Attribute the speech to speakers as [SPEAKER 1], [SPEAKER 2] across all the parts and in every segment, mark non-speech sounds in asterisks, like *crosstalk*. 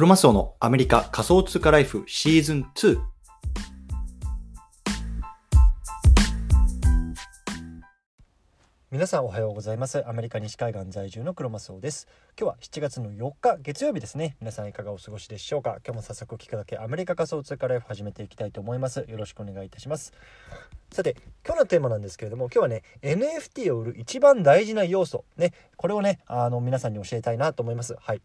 [SPEAKER 1] クロマスオのアメリカ仮想通貨ライフシーズン2。
[SPEAKER 2] 皆さんおはようございます。アメリカ西海岸在住のクロマスオです。今日は7月の4日月曜日ですね。皆さんいかがお過ごしでしょうか？今日も早速聞くだけアメリカ仮想通貨ライフ始めていきたいと思います。よろしくお願いいたします。さて今日のテーマなんですけれども今日はね NFT を売る一番大事な要素。ねこれをねあの皆さんに教えたいなと思います。はい。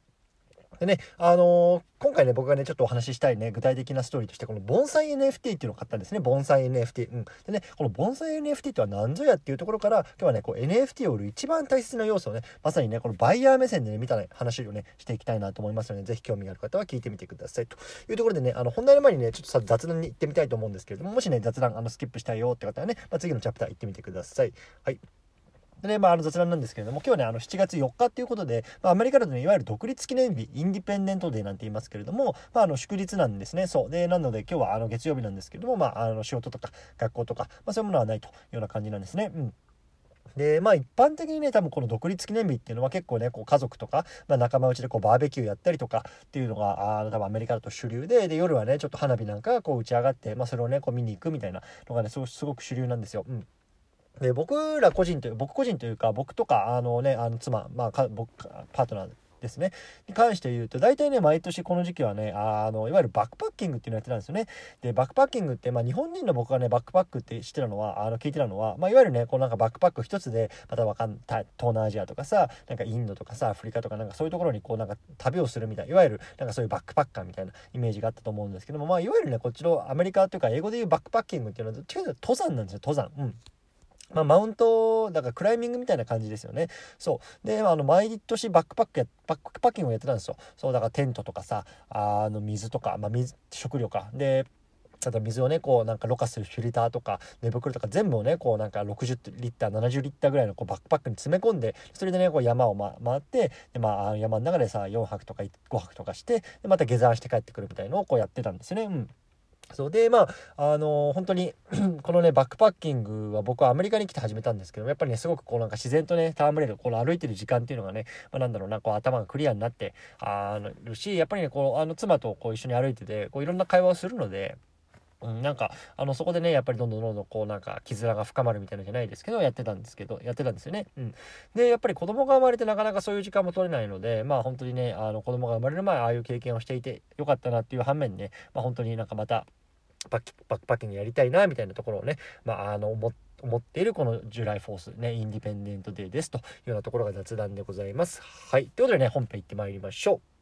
[SPEAKER 2] でね、あのー、今回ね、僕がね、ちょっとお話ししたいね、具体的なストーリーとして、この盆栽 NFT っていうのを買ったんですね。盆栽 NFT。うん。でね、この盆栽 NFT とは何ぞやっていうところから、今日はね、こう NFT を売る一番大切な要素をね、まさにね、このバイヤー目線でね、見た、ね、話をね、していきたいなと思いますので、ぜひ興味がある方は聞いてみてください。というところでね、あの、本題の前にね、ちょっとさ、雑談に行ってみたいと思うんですけれども、もしね、雑談、あの、スキップしたいよって方はね、まあ、次のチャプター行ってみてください。はい。で、まあ、あの雑談なんですけれども、今日はね、あの7月4日っていうことで、まあ、アメリカだとね、いわゆる独立記念日、インディペンデントデーなんて言いますけれども、まあ、あの祝日なんですね。そう。で、なので今日はあの月曜日なんですけれども、まあ、あの仕事とか学校とか、まあ、そういうものはないというような感じなんですね。うん。でまあ一般的にね多分この独立記念日っていうのは結構ねこう家族とか、まあ、仲間内でこうバーベキューやったりとかっていうのがあ多分アメリカだと主流でで夜はねちょっと花火なんかがこう打ち上がって、まあ、それをねこう見に行くみたいなのがねすごく主流なんですよ。うんで僕ら個人という僕個人というか僕とかあのねあの妻まあ僕パートナーですね。に関して言うと大体ね毎年この時期はねあのいわゆるバックパッキングっていうのやってたんですよね。でバックパッキングって、まあ、日本人の僕がねバックパックって知ってたのはあの聞いてたのは、まあ、いわゆるねこうなんかバックパック一つでまたわかん東南アジアとかさなんかインドとかさアフリカとかなんかそういうところにこうなんか旅をするみたいいわゆるなんかそういうバックパッカーみたいなイメージがあったと思うんですけどもまあいわゆるねこっちのアメリカというか英語で言うバックパッキングっていうのはどっちかというと登山なんですよ登山。うん。まあ、マウント、だからクライミングみたいな感じですよね。そう。で、あの、毎年バックパックや、バックパッキングをやってたんですよ。そう、だからテントとかさ、あの、水とか、まあ、水、食料か。で、ただ水をねこうなんかろ過するフィルターとか寝袋とか全部をねこうなんか60リッター70リッターぐらいのこうバックパックに詰め込んでそれでねこう山を、ま、回ってで、まあ、山の中でさ4泊とか5泊とかしてでまた下山して帰ってくるみたいのをこうやってたんですよね。うんそうでまああのー、本当に *clears throat* このねバックパッキングは僕はアメリカに来て始めたんですけどやっぱりねすごくこうなんか自然とね戯れるこの歩いてる時間っていうのがね、まあ、なんだろうなこう頭がクリアになってあるしやっぱりねこうあの妻とこう一緒に歩いててこういろんな会話をするので。うん、なんかあのそこでねやっぱりどんどんどんどんこうなんか絆が深まるみたいなじゃないですけどやってたんですけどやってたんですよね。うん、でやっぱり子供が生まれてなかなかそういう時間も取れないのでまあ本当にねあの子供が生まれる前ああいう経験をしていてよかったなっていう反面ね、まあ、本当になんかまたバッキバックパッキングやりたいなみたいなところをね、まあ、あの思思っているこのジュライフォースね、インディペンデントデーですというようなところが雑談でございます。はい。ということでね、本編行ってまいりましょう。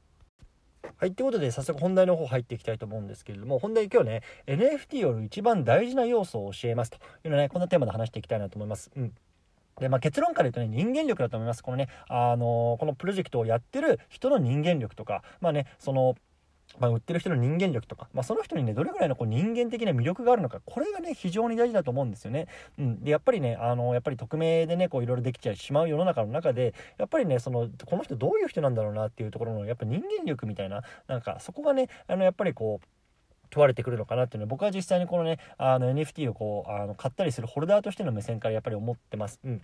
[SPEAKER 2] はい。ということで、早速本題の方入っていきたいと思うんですけれども、本題今日ね、NFT より一番大事な要素を教えますというのね、こんなテーマで話していきたいなと思います。うん。で、まあ、結論から言うとね、人間力だと思います。このね、あのー、このプロジェクトをやってる人の人間力とか、まあね、その、まあ、売ってる人の人間力とか、まあ、その人にねどれぐらいのこう人間的な魅力があるのかこれがね非常に大事だと思うんですよね。うん、でやっぱりねあのやっぱり匿名でねこういろいろできちゃいしまう世の中の中でやっぱりねそのこの人どういう人なんだろうなっていうところのやっぱ人間力みたいななんかそこがねあのやっぱりこう問われてくるのかなっていうのは僕は実際にこのねあの NFT をこうあの買ったりするホルダーとしての目線からやっぱり思ってます。うん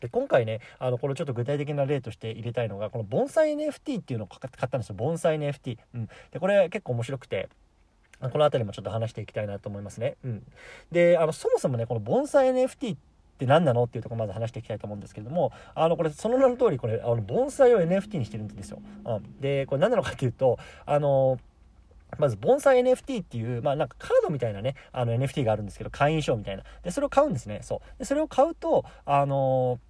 [SPEAKER 2] で今回ねあのこれちょっと具体的な例として入れたいのがこの盆栽 NFT っていうのを買ったんですよ。盆栽 NFT、うん、でこれ結構面白くてこの辺りもちょっと話していきたいなと思いますね、うん、であのそもそもねこの盆栽 NFT って何なのっていうところまず話していきたいと思うんですけれどもあのこれその名の通りこれあの盆栽を NFT にしてるんですよ、うん、でこれ何なのかっていうとあのまず、盆栽 NFT っていう、まあなんかカードみたいなね、あの NFT があるんですけど、会員証みたいな。で、それを買うんですね。そう。で、それを買うと、あのー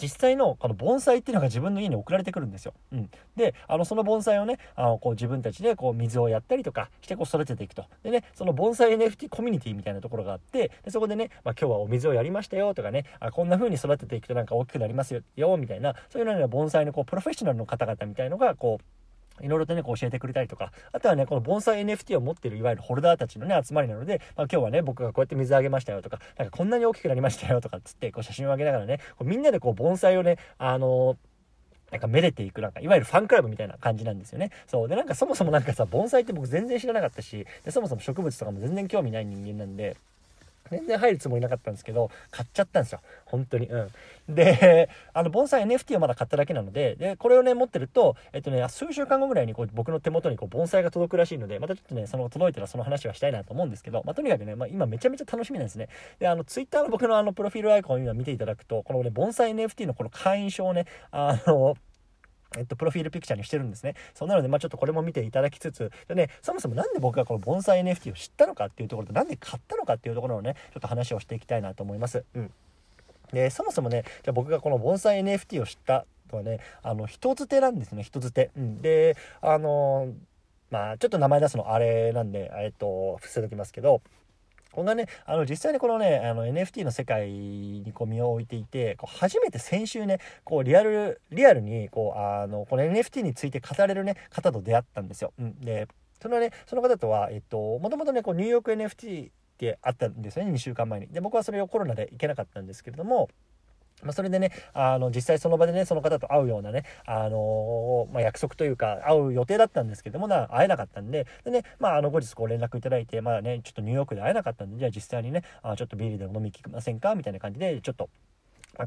[SPEAKER 2] 実際のこの盆栽っていうのが自分の家に送られてくるんですよ。うん、であのその盆栽をねあのこう自分たちでこう水をやったりとかしてこう育てていくと。でねその盆栽 NFT コミュニティみたいなところがあってでそこでね、まあ、今日はお水をやりましたよとかねあこんな風に育てていくとなんか大きくなりますよみたいなそういうような盆栽のこうプロフェッショナルの方々みたいのがこういろいろとね、こう教えてくれたりとか、あとはね、この盆栽 NFT を持ってるいわゆるホルダーたちのね、集まりなので、まあ、今日はね、僕がこうやって水あげましたよとか、なんかこんなに大きくなりましたよとかっつって、こう写真をあげながらね、こうみんなでこう盆栽をね、あのーなんかめでていく、なんか、いわゆるファンクラブみたいな感じなんですよね。そう。で、なんかそもそもなんかさ、盆栽って僕全然知らなかったし、で、そもそも植物とかも全然興味ない人間なんで、全然入るつもりなかったんですけど買っちゃったんですよ。本当に。うん。であの盆栽 NFT をまだ買っただけなのででこれをね持ってるとえっとね数週間後ぐらいにこう僕の手元にこう盆栽が届くらしいのでまたちょっとねその届いたらその話はしたいなと思うんですけど、まあ、とにかくね、まあ、今めちゃめちゃ楽しみなんですね。であの Twitter の僕のあのプロフィールアイコンを今見ていただくとこのね盆栽 NFT のこの会員証をねあのえっと、プロフィールピクチャーにしてるんですね。そうなので、まあちょっとこれも見ていただきつつ、でね、そもそもなんで僕がこの盆栽 NFT を知ったのかっていうところと、なんで買ったのかっていうところをね、ちょっと話をしていきたいなと思います。うん。で、そもそもね、じゃあ僕がこの盆栽 NFT を知ったとはね、あの、人づてなんですね、人づて。うん。で、あのー、まあちょっと名前出すのあれなんで、えっと、伏せときますけど、こんなね、あの、実際にこのね、あの、NFT の世界にこう身を置いていて、こう初めて先週ね、こう、リアル、リアルに、こう、あの、この NFT について語れるね、方と出会ったんですよ。うん。で、そのね、その方とは、えっと、もともとね、こう、ニューヨーク NFT ってあったんですよね、2週間前に。で、僕はそれをコロナで行けなかったんですけれども、まあ、それでね、あの、実際その場でね、その方と会うようなね、あのー、まあ、約束というか、会う予定だったんですけどもな、会えなかったんで、でね、まあ、あの、後日こう連絡いただいて、まあね、ちょっとニューヨークで会えなかったんで、じゃあ実際にね、あちょっとビールで飲み行きませんか？みたいな感じで、ちょっと、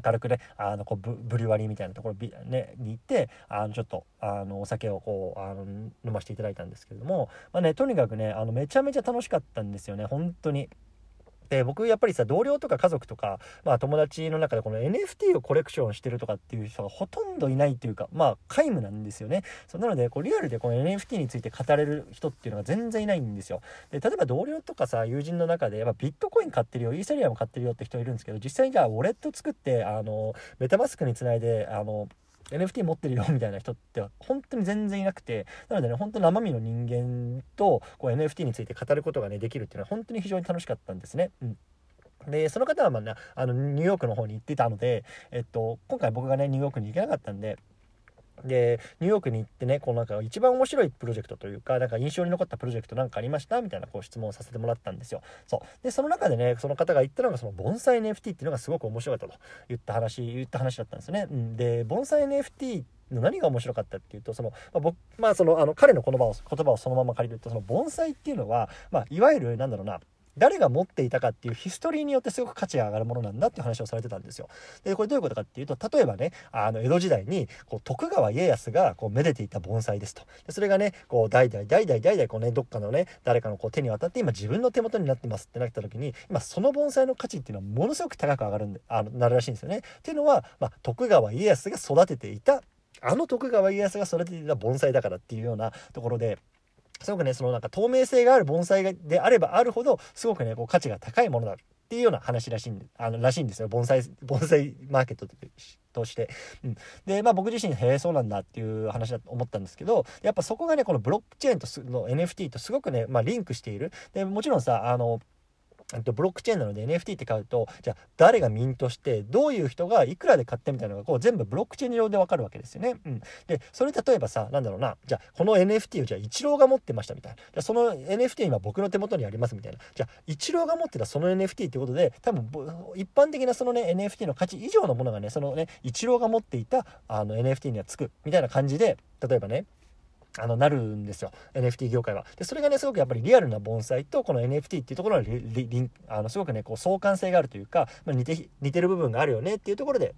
[SPEAKER 2] 軽くね、あの、こうブ、リュワリーみたいなところ、ね、に行って、あの、ちょっと、あの、お酒をこう、あの、飲ませていただいたんですけれども、まあね、とにかくね、あの、めちゃめちゃ楽しかったんですよね、本当に。で僕やっぱりさ同僚とか家族とか、まあ、友達の中でこの NFT をコレクションしてるとかっていう人がほとんどいないっていうかまあ皆無なんですよね。そうなのでこうリアルでこの NFT について語れる人っていうのが全然いないんですよ。で例えば同僚とかさ友人の中で、まあ、ビットコイン買ってるよイーサリアム買ってるよって人いるんですけど実際にじゃあウォレット作ってあのメタマスクにつないであの NFT 持ってるよみたいな人って本当に全然いなくてなのでね本当生身の人間とこう NFT について語ることがねできるっていうのは本当に非常に楽しかったんですね。うんで、その方はまあね、あの、ニューヨークの方に行ってたので、えっと、今回僕がね、ニューヨークに行けなかったんで、で、ニューヨークに行ってね、こうなんか一番面白いプロジェクトというか、なんか印象に残ったプロジェクトなんかありました？みたいなこう質問をさせてもらったんですよ。そう。で、その中でね、その方が言ったのが、その盆栽 NFT っていうのがすごく面白かったと言った話、言った話だったんですよね。うん、で、盆栽 NFT の何が面白かったっていうとその、まあ、僕まあそのあの彼の言葉を言葉をそのまま借りるとその盆栽っていうのは、まあ、いわゆるなんだろうな誰が持っていたかっていうヒストリーによってすごく価値が上がるものなんだっていう話をされてたんですよ。で、これどういうことかっていうと、例えばね、あの、江戸時代に、こう、徳川家康が、こう、めでていた盆栽ですと。で、それがね、こう、代々、代々、代々、こうね、どっかのね、誰かのこう手に渡って、今自分の手元になってますってなった時に、今、その盆栽の価値っていうのはものすごく高く上がるんで、あの、なるらしいんですよね。っていうのは、まあ、徳川家康が育てていたあの徳川家康が育てていた盆栽だからっていうようなところですごくね、そのなんか透明性がある盆栽であればあるほど、すごくね、こう価値が高いものだっていうような話らしいんで、あの、らしいんですよ。盆栽、*laughs* 盆栽マーケットとして。うん。で、まあ僕自身、へえ、そうなんだっていう話だと思ったんですけど、やっぱそこがね、このブロックチェーンとの NFT とすごくね、まあリンクしている。で、もちろんさ、あの、とブロックチェーンなので NFT って買うとじゃあ誰がミントしてどういう人がいくらで買ってみたいなのがこう全部ブロックチェーン上でわかるわけですよね。うん、でそれ例えばさなんだろうなじゃあこの NFT をじゃあイチローが持ってましたみたいな。じゃあその NFT 今僕の手元にありますみたいな。じゃあイチローが持ってたその NFT ってことで多分一般的なそのね NFT の価値以上のものがねそのねイチローが持っていたあの NFT にはつくみたいな感じで例えばねあの、なるんですよ。NFT 業界は。で、それがね、すごくやっぱりリアルな盆栽とこの NFT っていうところのリあの、すごくね、こう相関性があるというか、まあ、似て、似てる部分があるよねっていうところで、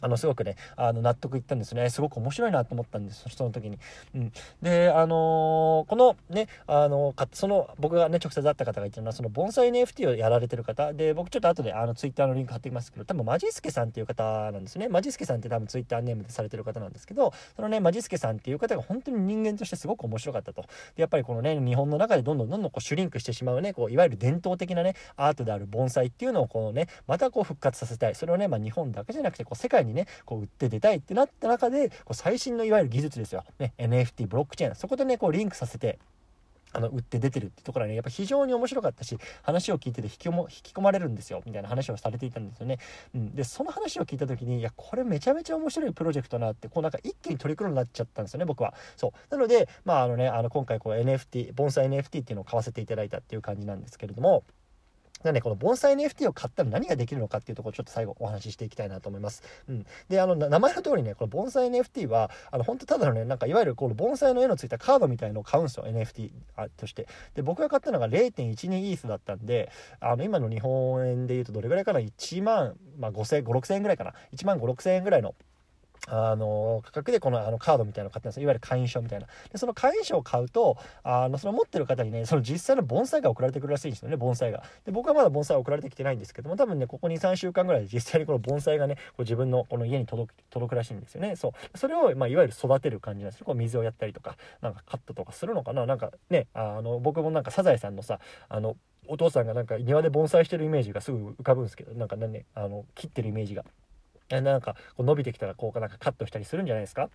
[SPEAKER 2] あの、すごくね、あの、納得いったんですね。すごく面白いなと思ったんです、その時に。うん。で、あのー、このね、あの、か、その、僕がね、直接会った方が言ってるのは、その、盆栽 NFT をやられてる方。で、僕ちょっと後で、あの、ツイッターのリンク貼ってきますけど、多分、マジスケさんっていう方なんですね。マジスケさんって多分ツイッターネームでされてる方なんですけど、そのね、マジスケさんっていう方が本当に人間としてすごく面白かったと。で、やっぱりこのね、日本の中でどんどんどんどんこう、シュリンクしてしまうね、こう、いわゆる伝統的なね、アートである盆栽っていうのをこうね、またこう、復活させたい。それをね、まあ、日本だけじゃなくて、こう、世界ににね、こう、売って出たいってなった中で、こう最新のいわゆる技術ですよ。ね、NFT、ブロックチェーン。そこでね、こうリンクさせて、あの、売って出てるってところはね、やっぱ非常に面白かったし、話を聞いてて引きも引き込まれるんですよ、みたいな話をされていたんですよね。うん。で、その話を聞いた時に、いや、これめちゃめちゃ面白いプロジェクトなって、こうなんか一気に取り組むになっちゃったんですよね、僕は。そう。なので、まああのね、あの、今回こう NFT、盆栽 NFT っていうのを買わせていただいたっていう感じなんですけれども、なね、この盆栽 NFT を買ったら何ができるのかっていうところをちょっと最後お話ししていきたいなと思います。うん。で、あの、名前の通りね、この盆栽 NFT は、あの、本当ただのね、なんかいわゆるこの盆栽の絵のついたカードみたいのを買うんですよ、NFT として。で、僕が買ったのが0.12イースだったんで、あの、今の日本円で言うとどれぐらいかな ?1 万、まあ、5000、5、6000円ぐらいかな ?1 万5、6000円ぐらいのあの価格でこのあのカードみたいなのを買ってますいわゆる会員証みたいな。でその会員証を買うとあのその持ってる方にねその実際の盆栽が送られてくるらしいんですよね盆栽が。で僕はまだ盆栽送られてきてないんですけども多分ねここ23週間ぐらいで実際にこの盆栽がねこう自分のこの家に届く届くらしいんですよね。そう。それを、まあ、いわゆる育てる感じなんですよこう水をやったりとかなんかカットとかするのかな。なんかねあの僕もなんかサザエさんのさあのお父さんがなんか庭で盆栽してるイメージがすぐ浮かぶんですけどなんかねあの切ってるイメージが。なんかこう伸びてきたらこうかなんかカットしたりするんじゃないですか？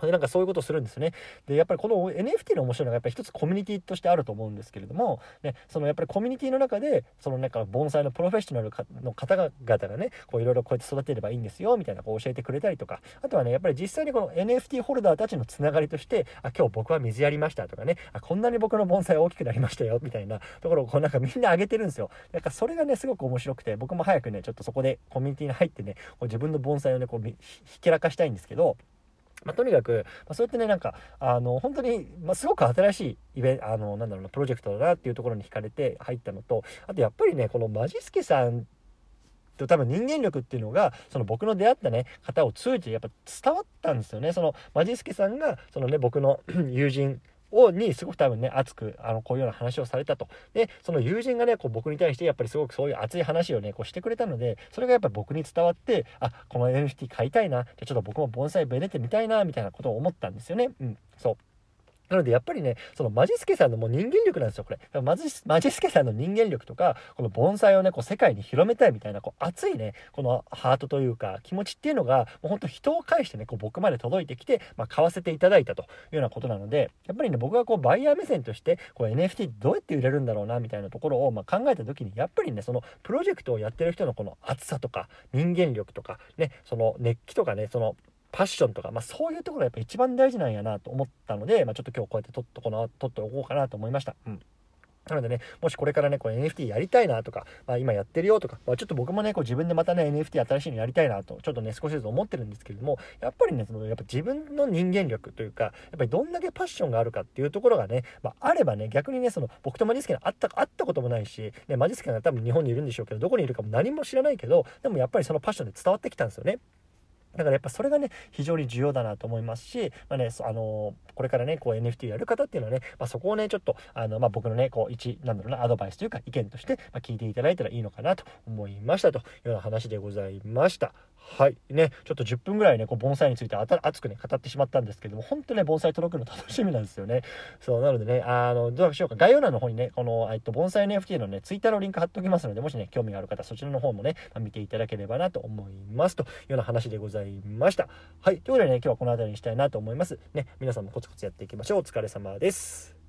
[SPEAKER 2] でなんかそういうことするんですね。で、やっぱりこの NFT の面白いのがやっぱり一つコミュニティとしてあると思うんですけれども、ね、そのやっぱりコミュニティの中で、そのなんか盆栽のプロフェッショナルの方々がね、こういろいろこうやって育てればいいんですよ、みたいなこう教えてくれたりとか、あとはね、やっぱり実際にこの NFT ホルダーたちのつながりとして、あ、今日僕は水やりましたとかね、あ、こんなに僕の盆栽大きくなりましたよ、みたいなところをこうなんかみんな上げてるんですよ。なんかそれがね、すごく面白くて、僕も早くね、ちょっとそこでコミュニティに入ってね、こう自分の盆栽をね、こうひけらかしたいんですけど、まあ、とにかく、まあ、そうやってね、なんか、あの、本当に、まあ、すごく新しいイベント、あの、なんだろうな、プロジェクトだなっていうところに惹かれて入ったのと、あとやっぱりね、このマジスケさんと多分人間力っていうのがその僕の出会ったね方を通じてやっぱ伝わったんですよね。そのマジスケさんがそのね僕の *clears throat* 友人をにすごく多分ね熱くあのこういうような話をされたと。でその友人がねこう僕に対してやっぱりすごくそういう熱い話をねこうしてくれたのでそれがやっぱり僕に伝わってあこの NFT 買いたいなじゃちょっと僕も盆栽ベネてみたいなみたいなことを思ったんですよね。うんそう。なのでやっぱりね、そのマジスケさんのもう人間力なんですよ、これ。マジマジスケさんの人間力とか、この盆栽をね、こう世界に広めたいみたいな、こう熱いね、このハートというか気持ちっていうのが、もうほんと人を介してね、こう僕まで届いてきて、まあ、買わせていただいたというようなことなので、やっぱりね、僕がこうバイヤー目線として、こう NFT どうやって売れるんだろうな、みたいなところを、ま考えた時に、やっぱりね、そのプロジェクトをやってる人のこの熱さとか、人間力とか、ね、その熱気とかね、そのパッションとか、まあ、そういうところがやっぱ一番大事なんやなと思ったので、まあ、ちょっと今日こうやって撮っとこな、撮っておこうかなと思いました。うん。なのでね、もしこれからね、これ NFT やりたいなとか、まあ、今やってるよとか、まあ、ちょっと僕もね、こう自分でまたね、NFT 新しいのやりたいなと、ちょっとね、少しずつ思ってるんですけれども、やっぱりね、その、やっぱ自分の人間力というか、やっぱりどんだけパッションがあるかっていうところがね、まあ、あればね、逆にね、その、僕とマジスケの会った、会ったこともないし、ね、マジスケが多分日本にいるんでしょうけど、どこにいるかも何も知らないけど、でもやっぱりそのパッションで伝わってきたんですよね。だからやっぱそれがね、非常に重要だなと思いますし、まあね、あのー、これからね、こう NFT やる方っていうのはね、まあ、そこをね、ちょっと、あの、まあ、僕のね、こう、一、なんだろうな、アドバイスというか意見として、まあ、聞いていただいたらいいのかなと思いましたというような話でございました。はい。ね、ちょっと10分ぐらいね、こう、盆栽について熱くね、語ってしまったんですけども、本当ね、盆栽届くの楽しみなんですよね。そう、なのでね、あの、どうしようか。概要欄の方にね、この、えっと、盆栽 NFT のね、Twitter のリンク貼っておきますので、もしね、興味がある方、そちらの方もね、見ていただければなと思います。というような話でございました。はい。ということでね、今日はこの辺りにしたいなと思います。ね、皆さんもコツコツやっていきましょう。お疲れ様です。